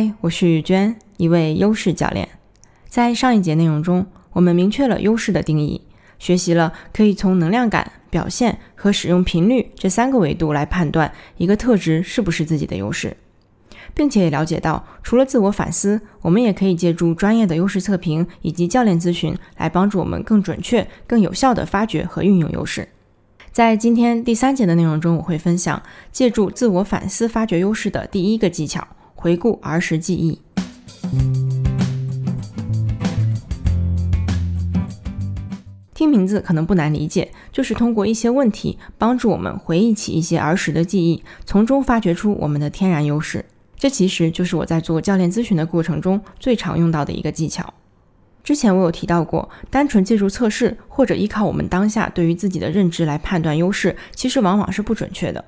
嗨，我是雨娟，一位优势教练。在上一节内容中，我们明确了优势的定义，学习了可以从能量感、表现和使用频率这三个维度来判断一个特质是不是自己的优势，并且也了解到，除了自我反思，我们也可以借助专业的优势测评以及教练咨询来帮助我们更准确、更有效地发掘和运用优势。在今天第三节的内容中，我会分享借助自我反思发掘优势的第一个技巧。回顾儿时记忆，听名字可能不难理解，就是通过一些问题帮助我们回忆起一些儿时的记忆，从中发掘出我们的天然优势。这其实就是我在做教练咨询的过程中最常用到的一个技巧。之前我有提到过，单纯借助测试或者依靠我们当下对于自己的认知来判断优势，其实往往是不准确的。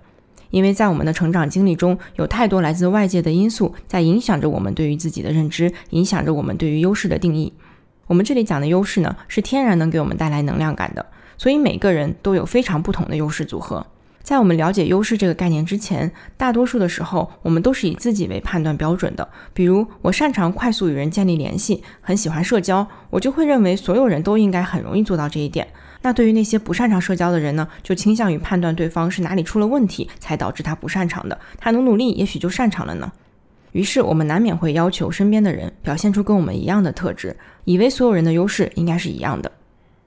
因为在我们的成长经历中，有太多来自外界的因素在影响着我们对于自己的认知，影响着我们对于优势的定义。我们这里讲的优势呢，是天然能给我们带来能量感的，所以每个人都有非常不同的优势组合。在我们了解优势这个概念之前，大多数的时候，我们都是以自己为判断标准的。比如，我擅长快速与人建立联系，很喜欢社交，我就会认为所有人都应该很容易做到这一点。那对于那些不擅长社交的人呢，就倾向于判断对方是哪里出了问题，才导致他不擅长的。他努努力，也许就擅长了呢。于是我们难免会要求身边的人表现出跟我们一样的特质，以为所有人的优势应该是一样的。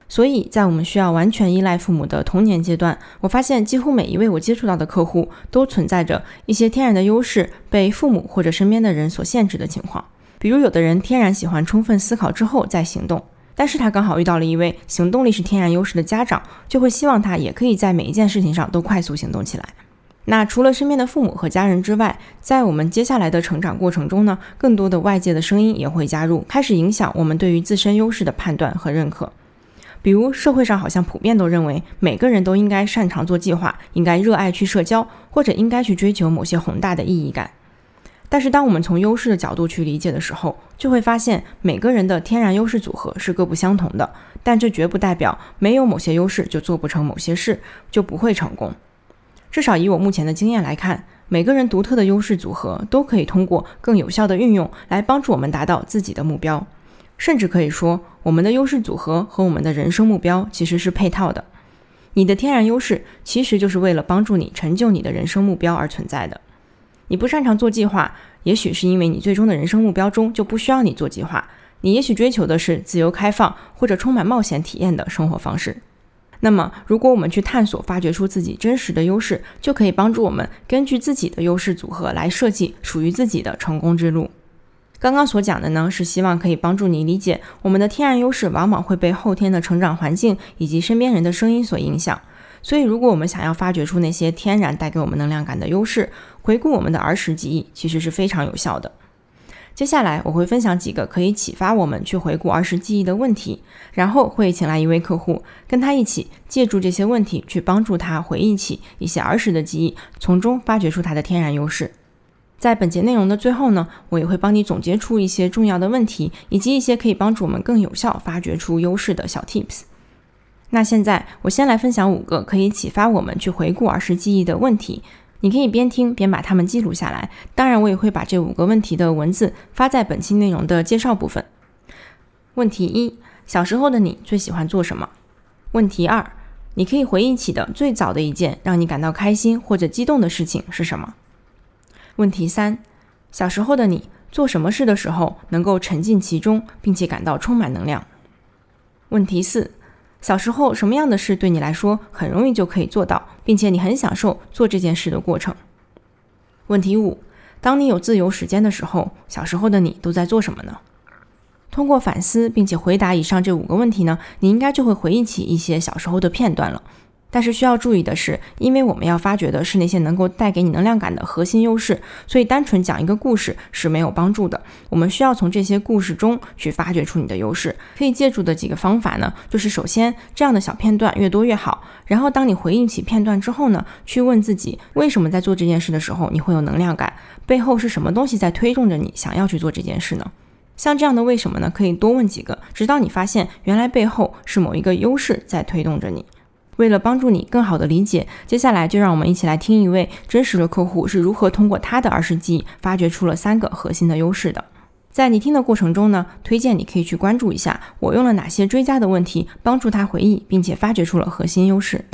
所以在我们需要完全依赖父母的童年阶段，我发现几乎每一位我接触到的客户都存在着一些天然的优势被父母或者身边的人所限制的情况。比如，有的人天然喜欢充分思考之后再行动。但是他刚好遇到了一位行动力是天然优势的家长，就会希望他也可以在每一件事情上都快速行动起来。那除了身边的父母和家人之外，在我们接下来的成长过程中呢，更多的外界的声音也会加入，开始影响我们对于自身优势的判断和认可。比如社会上好像普遍都认为每个人都应该擅长做计划，应该热爱去社交，或者应该去追求某些宏大的意义感。但是，当我们从优势的角度去理解的时候，就会发现每个人的天然优势组合是各不相同的。但这绝不代表没有某些优势就做不成某些事，就不会成功。至少以我目前的经验来看，每个人独特的优势组合都可以通过更有效的运用来帮助我们达到自己的目标。甚至可以说，我们的优势组合和我们的人生目标其实是配套的。你的天然优势其实就是为了帮助你成就你的人生目标而存在的。你不擅长做计划，也许是因为你最终的人生目标中就不需要你做计划。你也许追求的是自由开放或者充满冒险体验的生活方式。那么，如果我们去探索、发掘出自己真实的优势，就可以帮助我们根据自己的优势组合来设计属于自己的成功之路。刚刚所讲的呢，是希望可以帮助你理解，我们的天然优势往往会被后天的成长环境以及身边人的声音所影响。所以，如果我们想要发掘出那些天然带给我们能量感的优势，回顾我们的儿时记忆，其实是非常有效的。接下来，我会分享几个可以启发我们去回顾儿时记忆的问题，然后会请来一位客户，跟他一起借助这些问题去帮助他回忆起一些儿时的记忆，从中发掘出他的天然优势。在本节内容的最后呢，我也会帮你总结出一些重要的问题，以及一些可以帮助我们更有效发掘出优势的小 tips。那现在我先来分享五个可以启发我们去回顾儿时记忆的问题，你可以边听边把它们记录下来。当然，我也会把这五个问题的文字发在本期内容的介绍部分。问题一：小时候的你最喜欢做什么？问题二：你可以回忆起的最早的一件让你感到开心或者激动的事情是什么？问题三：小时候的你做什么事的时候能够沉浸其中，并且感到充满能量？问题四。小时候，什么样的事对你来说很容易就可以做到，并且你很享受做这件事的过程？问题五：当你有自由时间的时候，小时候的你都在做什么呢？通过反思并且回答以上这五个问题呢，你应该就会回忆起一些小时候的片段了。但是需要注意的是，因为我们要发掘的是那些能够带给你能量感的核心优势，所以单纯讲一个故事是没有帮助的。我们需要从这些故事中去发掘出你的优势。可以借助的几个方法呢，就是首先这样的小片段越多越好。然后当你回忆起片段之后呢，去问自己为什么在做这件事的时候你会有能量感，背后是什么东西在推动着你想要去做这件事呢？像这样的为什么呢？可以多问几个，直到你发现原来背后是某一个优势在推动着你。为了帮助你更好的理解，接下来就让我们一起来听一位真实的客户是如何通过他的儿时记忆发掘出了三个核心的优势的。在你听的过程中呢，推荐你可以去关注一下我用了哪些追加的问题帮助他回忆，并且发掘出了核心优势。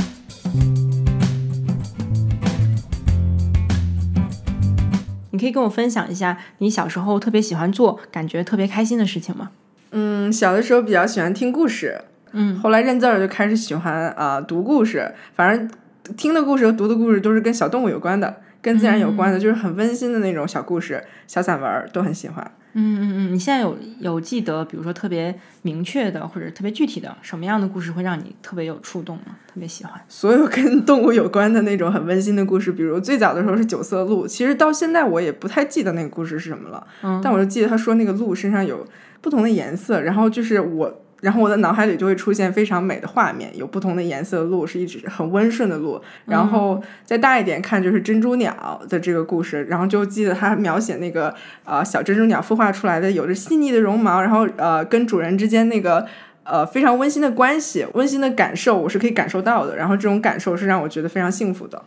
你可以跟我分享一下你小时候特别喜欢做、感觉特别开心的事情吗？嗯，小的时候比较喜欢听故事，嗯，后来认字儿就开始喜欢啊、读故事，反正听的故事和读的故事都是跟小动物有关的，跟自然有关的，就是很温馨的那种小故事、小散文儿都很喜欢。嗯嗯嗯，你现在有有记得，比如说特别明确的或者特别具体的什么样的故事会让你特别有触动吗？特别喜欢？所有跟动物有关的那种很温馨的故事，比如最早的时候是九色鹿，其实到现在我也不太记得那个故事是什么了，嗯但我就记得他说那个鹿身上有不同的颜色，然后就是我，然后我的脑海里就会出现非常美的画面，有不同的颜色的鹿是一直很温顺的鹿，然后再大一点看就是珍珠鸟的这个故事，然后就记得他描写那个呃小珍珠鸟孵化出来的有着细腻的绒毛，然后呃跟主人之间那个。呃，非常温馨的关系，温馨的感受，我是可以感受到的。然后这种感受是让我觉得非常幸福的。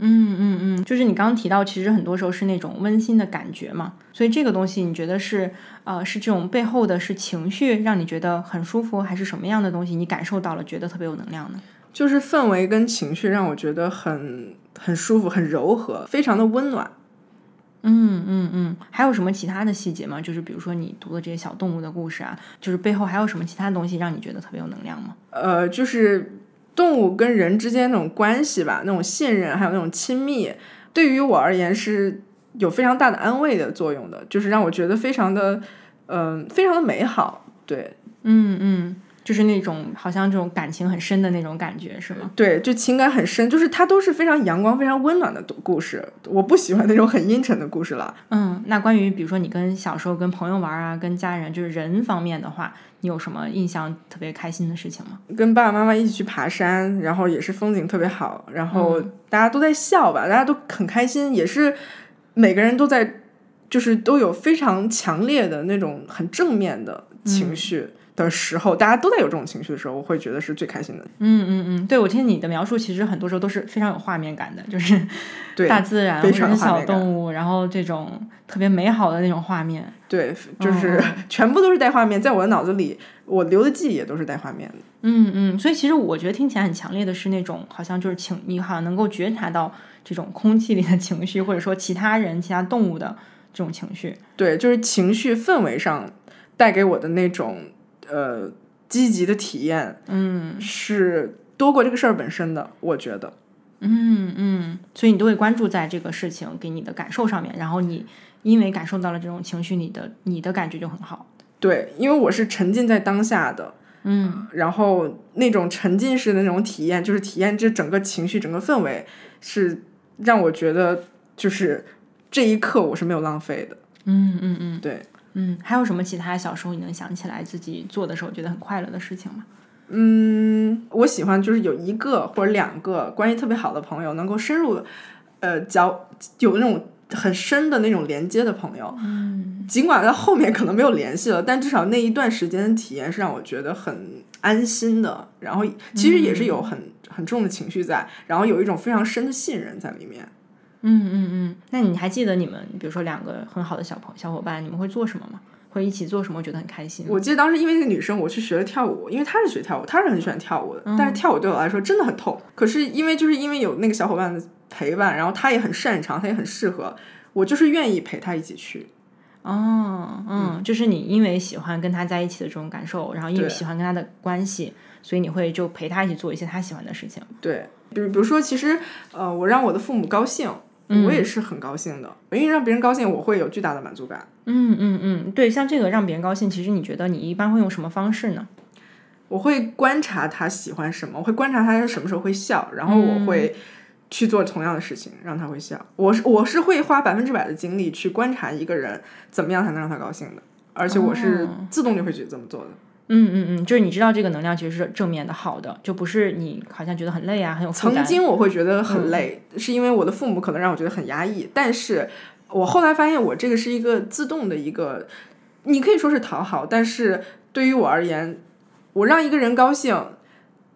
嗯嗯嗯，就是你刚刚提到，其实很多时候是那种温馨的感觉嘛，所以这个东西你觉得是呃是这种背后的是情绪让你觉得很舒服，还是什么样的东西你感受到了觉得特别有能量呢？就是氛围跟情绪让我觉得很很舒服，很柔和，非常的温暖。嗯嗯嗯，还有什么其他的细节吗？就是比如说你读的这些小动物的故事啊，就是背后还有什么其他东西让你觉得特别有能量吗？呃，就是动物跟人之间那种关系吧，那种信任，还有那种亲密，对于我而言是有非常大的安慰的作用的，就是让我觉得非常的，嗯、非常的美好。对嗯嗯，就是那种好像这种感情很深的那种感觉，是吗？对，就情感很深，就是它都是非常阳光、非常温暖的故事。我不喜欢那种很阴沉的故事了。嗯，那关于比如说你跟小时候跟朋友玩啊，跟家人就是人方面的话，你有什么印象特别开心的事情吗？跟爸爸妈妈一起去爬山，然后也是风景特别好，然后大家都在笑吧，大家都很开心，也是每个人都在，就是都有非常强烈的那种很正面的情绪的时候，大家都在有这种情绪的时候，我会觉得是最开心的。嗯嗯嗯，对我听你的描述，其实很多时候都是非常有画面感的，就是对大自然非常有画面感动物，然后这种特别美好的那种画面。对，就是、全部都是带画面，在我的脑子里，我留的记忆也都是带画面的。嗯嗯，所以其实我觉得听起来很强烈的是那种，好像就是情，你好像能够觉察到这种空气里的情绪，或者说其他人、其他动物的这种情绪。对，就是情绪氛围上带给我的那种呃积极的体验，嗯是多过这个事儿本身的，我觉得。嗯嗯，所以你都会关注在这个事情给你的感受上面，然后你因为感受到了这种情绪，你的你的感觉就很好。对，因为我是沉浸在当下的，嗯然后那种沉浸式的那种体验，就是体验这整个情绪、整个氛围，是让我觉得就是这一刻我是没有浪费的。嗯嗯嗯对，嗯，还有什么其他小时候你能想起来自己做的时候觉得很快乐的事情吗？嗯，我喜欢就是有一个或者两个关系特别好的朋友，能够深入呃交有那种很深的那种连接的朋友。嗯尽管在后面可能没有联系了，但至少那一段时间的体验是让我觉得很安心的。然后其实也是有很、很重的情绪在，然后有一种非常深的信任在里面。嗯嗯嗯，那你还记得你们比如说两个很好的小朋小伙伴，你们会做什么吗？会一起做什么？觉得很开心？我记得当时因为那个女生，我去学了跳舞，因为她是学跳舞，她是很喜欢跳舞的，但是跳舞对我来说真的很痛。可是因为就是因为有那个小伙伴的陪伴，然后她也很擅长，她也很适合，我就是愿意陪她一起去。哦，嗯，就是你因为喜欢跟她在一起的这种感受，然后因为喜欢跟她的关系，所以你会就陪她一起做一些她喜欢的事情。对，比如比如说，其实呃，我让我的父母高兴，我也是很高兴的，因为让别人高兴，我会有巨大的满足感。嗯嗯嗯，对，像这个让别人高兴，其实你觉得你一般会用什么方式呢？我会观察他喜欢什么，我会观察他什么时候会笑，然后我会去做同样的事情让他会笑。我是我是会花百分之百的精力去观察一个人怎么样才能让他高兴的，而且我是自动就会去这么做的。嗯嗯嗯，就是你知道这个能量其实是正面的、好的，就不是你好像觉得很累啊，很有负担。曾经我会觉得很累，是因为我的父母可能让我觉得很压抑，但是我后来发现我这个是一个自动的一个，你可以说是讨好，但是对于我而言，我让一个人高兴，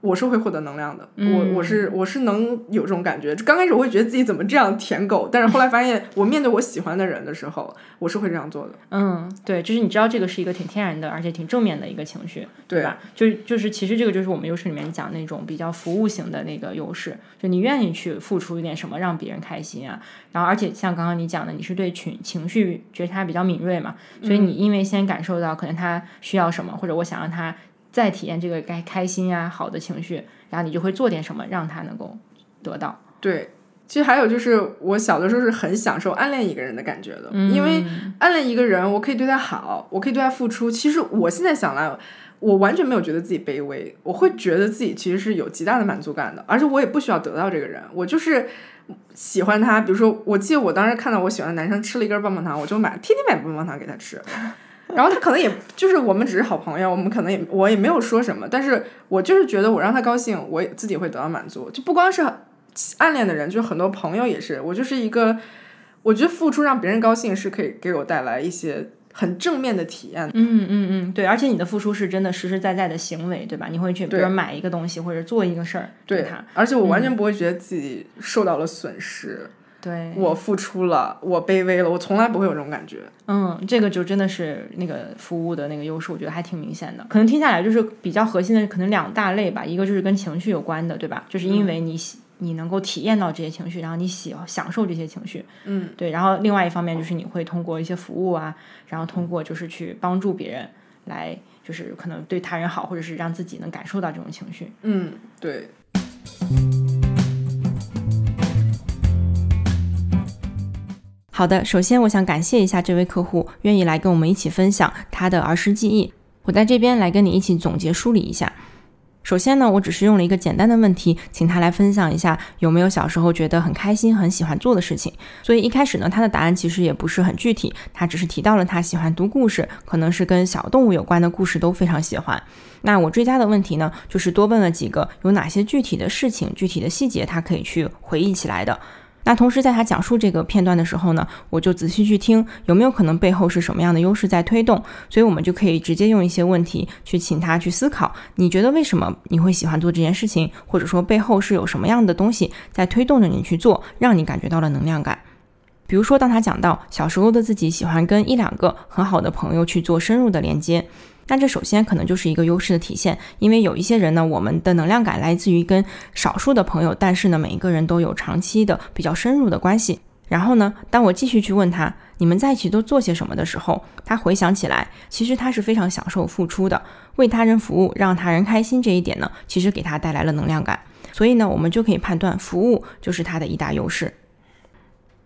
我是会获得能量的，嗯我我是我是能有这种感觉。刚开始我会觉得自己怎么这样舔狗，但是后来发现，我面对我喜欢的人的时候，我是会这样做的。嗯，对，就是你知道这个是一个挺天然的，而且挺正面的一个情绪，对吧？就是就是，其实这个就是我们优势里面讲那种比较服务型的那个优势，就你愿意去付出一点什么让别人开心啊。然后，而且像刚刚你讲的，你是对情情绪觉察比较敏锐嘛，所以你因为先感受到可能他需要什么，或者我想让他再体验这个该开心呀、好的情绪，然后你就会做点什么让他能够得到。对，其实还有就是，我小的时候是很享受暗恋一个人的感觉的，因为暗恋一个人，我可以对他好，我可以对他付出。其实我现在想来，我完全没有觉得自己卑微，我会觉得自己其实是有极大的满足感的，而且我也不需要得到这个人，我就是喜欢他。比如说，我记得我当时看到我喜欢的男生吃了一根棒棒糖，我就买，天天买棒棒糖给他吃。然后他可能也就是我们只是好朋友，我们可能也我也没有说什么，但是我就是觉得我让他高兴，我也自己会得到满足。就不光是暗恋的人，就是很多朋友也是，我就是一个，我觉得付出让别人高兴是可以给我带来一些很正面的体验。嗯嗯嗯，对，而且你的付出是真的实实在在的行为，对吧？你会去，比如买一个东西或者做一个事儿对他。，而且我完全不会觉得自己受到了损失，对，我付出了，我卑微了，我从来不会有这种感觉。嗯，这个就真的是那个服务的那个优势，我觉得还挺明显的。可能听下来就是比较核心的，可能两大类吧。一个就是跟情绪有关的，对吧？就是因为你喜、你能够体验到这些情绪，然后你喜享受这些情绪，嗯，对。然后另外一方面就是你会通过一些服务啊，然后通过就是去帮助别人来，就是可能对他人好，或者是让自己能感受到这种情绪。嗯，对。好的，首先我想感谢一下这位客户愿意来跟我们一起分享他的儿时记忆。我在这边来跟你一起总结梳理一下。首先呢，我只是用了一个简单的问题，请他来分享一下有没有小时候觉得很开心、很喜欢做的事情。所以一开始呢，他的答案其实也不是很具体，他只是提到了他喜欢读故事，可能是跟小动物有关的故事都非常喜欢。那我追加的问题呢，就是多问了几个有哪些具体的事情、具体的细节他可以去回忆起来的。那同时，在他讲述这个片段的时候呢，我就仔细去听，有没有可能背后是什么样的优势在推动？所以我们就可以直接用一些问题去请他去思考，你觉得为什么你会喜欢做这件事情，或者说背后是有什么样的东西在推动着你去做，让你感觉到了能量感。比如说，当他讲到小时候的自己喜欢跟一两个很好的朋友去做深入的连接。那这首先可能就是一个优势的体现，因为有一些人呢，我们的能量感来自于跟少数的朋友，但是呢，每一个人都有长期的比较深入的关系。然后呢，当我继续去问他你们在一起都做些什么的时候，他回想起来，其实他是非常享受付出的，为他人服务，让他人开心这一点呢，其实给他带来了能量感。所以呢，我们就可以判断服务就是他的一大优势。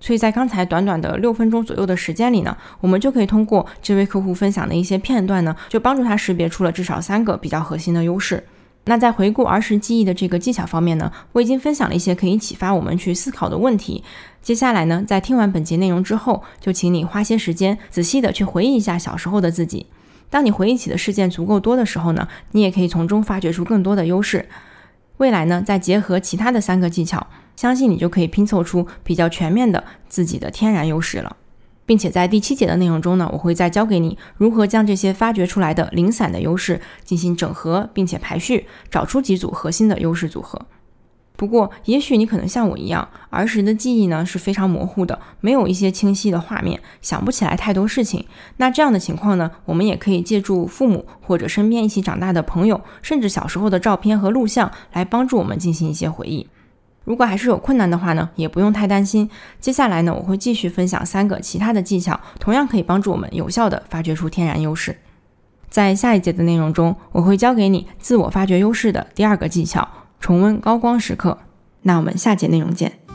所以在刚才短短的六分钟左右的时间里呢，我们就可以通过这位客户分享的一些片段呢，就帮助他识别出了至少三个比较核心的优势。那在回顾儿时记忆的这个技巧方面呢，我已经分享了一些可以启发我们去思考的问题。接下来呢，在听完本节内容之后，就请你花些时间仔细的去回忆一下小时候的自己。当你回忆起的事件足够多的时候呢，你也可以从中发掘出更多的优势。未来呢，再结合其他的三个技巧，相信你就可以拼凑出比较全面的自己的天然优势了。并且在第七节的内容中呢，我会再教给你如何将这些发掘出来的零散的优势进行整合，并且排序，找出几组核心的优势组合。不过，也许你可能像我一样，儿时的记忆呢是非常模糊的，没有一些清晰的画面，想不起来太多事情。那这样的情况呢，我们也可以借助父母或者身边一起长大的朋友，甚至小时候的照片和录像来帮助我们进行一些回忆。如果还是有困难的话呢，也不用太担心。接下来呢，我会继续分享三个其他的技巧，同样可以帮助我们有效地发掘出天然优势。在下一节的内容中，我会教给你自我发掘优势的第二个技巧——重温高光时刻。那我们下节内容见。